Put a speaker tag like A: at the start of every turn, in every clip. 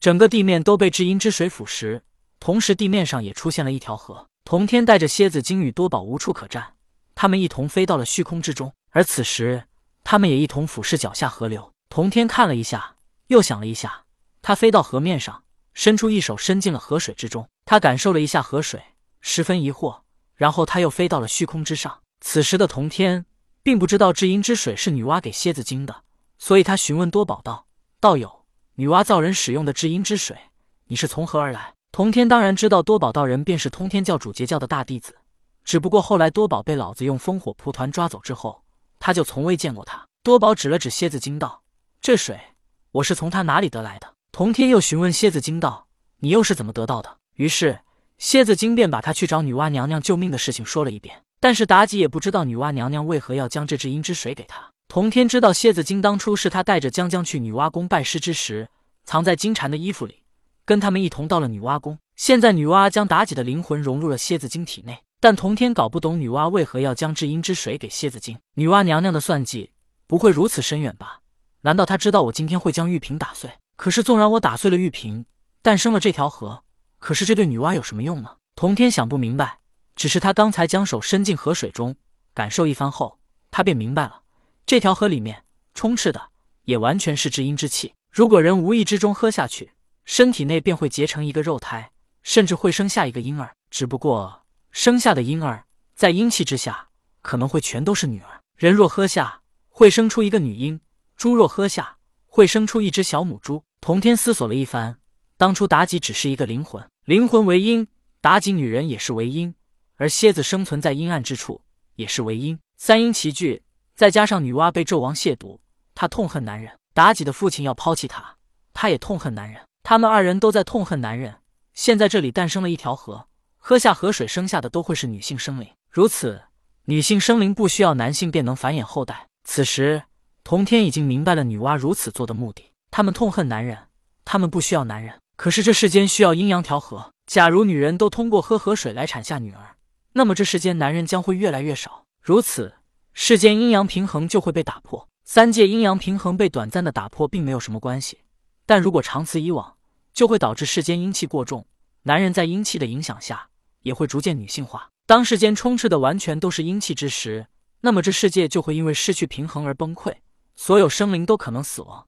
A: 整个地面都被至阴之水腐蚀，同时地面上也出现了一条河。童天带着蝎子精与多宝无处可站，他们一同飞到了虚空之中。而此时，他们也一同俯视脚下河流。童天看了一下，又想了一下，他飞到河面上，伸出一手伸进了河水之中。他感受了一下河水，十分疑惑，然后他又飞到了虚空之上。此时的童天并不知道至阴之水是女娲给蝎子精的，所以他询问多宝道：“道友，女娲造人使用的至阴之水，你是从何而来？”童天当然知道多宝道人便是通天教主截教的大弟子，只不过后来多宝被老子用烽火蒲团抓走之后，他就从未见过他。多宝指了指蝎子精道：“这水我是从他哪里得来的？”童天又询问蝎子精道：“你又是怎么得到的？”于是蝎子精便把他去找女娲娘娘救命的事情说了一遍。但是妲己也不知道女娲娘娘为何要将这至阴之水给他。童天知道蝎子精当初是他带着江江去女娲宫拜师之时，藏在金蝉的衣服里。跟他们一同到了女娲宫，现在女娲将妲己的灵魂融入了蝎子精体内，但童天搞不懂女娲为何要将至阴之水给蝎子精。女娲娘娘的算计不会如此深远吧？难道她知道我今天会将玉瓶打碎？可是纵然我打碎了玉瓶，诞生了这条河，可是这对女娲有什么用呢？童天想不明白。只是他刚才将手伸进河水中，感受一番后，他便明白了，这条河里面充斥的也完全是至阴之气。如果人无意之中喝下去，身体内便会结成一个肉胎，甚至会生下一个婴儿。只不过生下的婴儿在阴气之下，可能会全都是女儿。人若喝下，会生出一个女婴；猪若喝下，会生出一只小母猪。童天思索了一番，当初妲己只是一个灵魂，灵魂为阴，妲己女人也是为阴，而蝎子生存在阴暗之处，也是为阴。三阴齐聚，再加上女娲被纣王亵渎，她痛恨男人；妲己的父亲要抛弃她，她也痛恨男人。他们二人都在痛恨男人。现在这里诞生了一条河，喝下河水生下的都会是女性生灵。如此，女性生灵不需要男性便能繁衍后代。此时，童天已经明白了女娲如此做的目的。他们痛恨男人，他们不需要男人。可是这世间需要阴阳调和。假如女人都通过喝河水来产下女儿，那么这世间男人将会越来越少。如此，世间阴阳平衡就会被打破。三界阴阳平衡被短暂的打破，并没有什么关系。但如果长此以往，就会导致世间阴气过重，男人在阴气的影响下也会逐渐女性化。当世间充斥的完全都是阴气之时，那么这世界就会因为失去平衡而崩溃，所有生灵都可能死亡。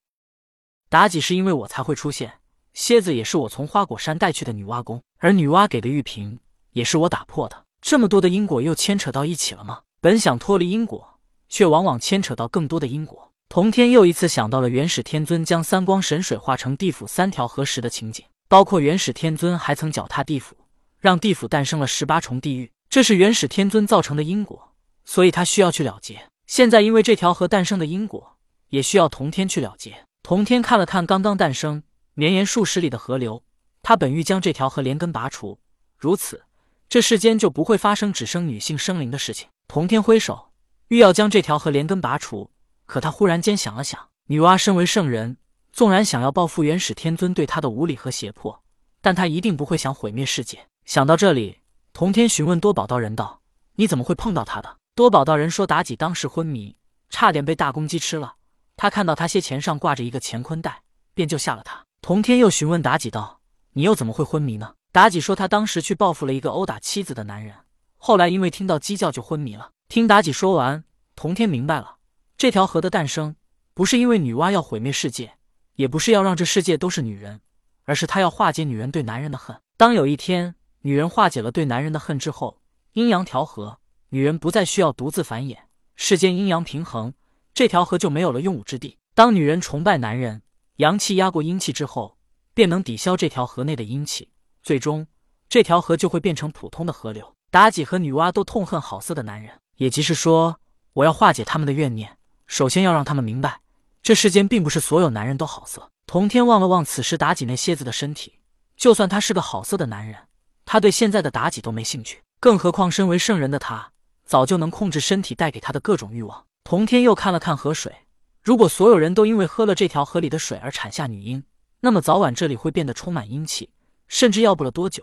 A: 妲己是因为我才会出现，蝎子也是我从花果山带去的女娲宫，而女娲给的玉瓶也是我打破的。这么多的因果又牵扯到一起了吗？本想脱离因果，却往往牵扯到更多的因果。童天又一次想到了元始天尊将三光神水化成地府三条河时的情景，包括元始天尊还曾脚踏地府，让地府诞生了十八重地狱，这是元始天尊造成的因果，所以他需要去了结。现在因为这条河诞生的因果，也需要童天去了结。童天看了看刚刚诞生绵延数十里的河流，他本欲将这条河连根拔除，如此这世间就不会发生只生女性生灵的事情。童天挥手，欲要将这条河连根拔除。可他忽然间想了想，女娲身为圣人，纵然想要报复元始天尊对她的无礼和胁迫，但她一定不会想毁灭世界。想到这里，童天询问多宝道人道：“你怎么会碰到他的？”多宝道人说：“妲己当时昏迷，差点被大公鸡吃了。他看到他些钱上挂着一个乾坤袋，便救下了他。”童天又询问妲己道：“你又怎么会昏迷呢？”妲己说：“他当时去报复了一个殴打妻子的男人，后来因为听到鸡叫就昏迷了。”听妲己说完，童天明白了。这条河的诞生，不是因为女娲要毁灭世界，也不是要让这世界都是女人，而是她要化解女人对男人的恨。当有一天女人化解了对男人的恨之后，阴阳调和，女人不再需要独自繁衍，世间阴阳平衡，这条河就没有了用武之地。当女人崇拜男人，阳气压过阴气之后，便能抵消这条河内的阴气，最终这条河就会变成普通的河流。妲己和女娲都痛恨好色的男人，也即是说，我要化解他们的怨念。首先要让他们明白，这世间并不是所有男人都好色。童天望了望此时妲己那蝎子的身体，就算他是个好色的男人，他对现在的妲己都没兴趣，更何况身为圣人的他，早就能控制身体带给他的各种欲望。童天又看了看河水，如果所有人都因为喝了这条河里的水而产下女婴，那么早晚这里会变得充满阴气，甚至要不了多久，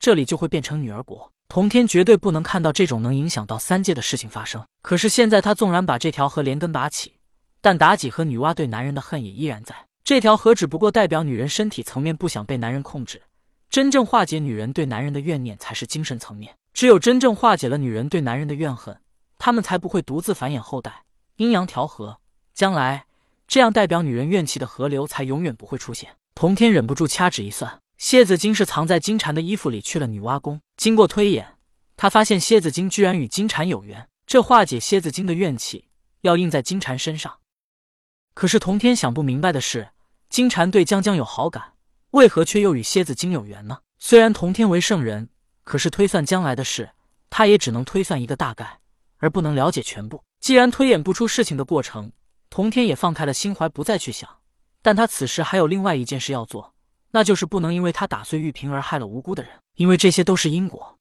A: 这里就会变成女儿国。童天绝对不能看到这种能影响到三界的事情发生。可是现在他纵然把这条河连根拔起，但妲己和女娲对男人的恨也依然在。这条河只不过代表女人身体层面不想被男人控制，真正化解女人对男人的怨念才是精神层面。只有真正化解了女人对男人的怨恨，他们才不会独自繁衍后代，阴阳调和，将来这样代表女人怨气的河流才永远不会出现。童天忍不住掐指一算，蝎子精是藏在金蝉的衣服里去了女娲宫。经过推演，他发现蝎子精居然与金蝉有缘，这化解蝎子精的怨气要印在金蝉身上。可是童天想不明白的是，金蝉对江江有好感，为何却又与蝎子精有缘呢？虽然童天为圣人，可是推算将来的事，他也只能推算一个大概，而不能了解全部。既然推演不出事情的过程，童天也放开了心怀，不再去想。但他此时还有另外一件事要做，那就是不能因为他打碎玉瓶而害了无辜的人，因为这些都是因果。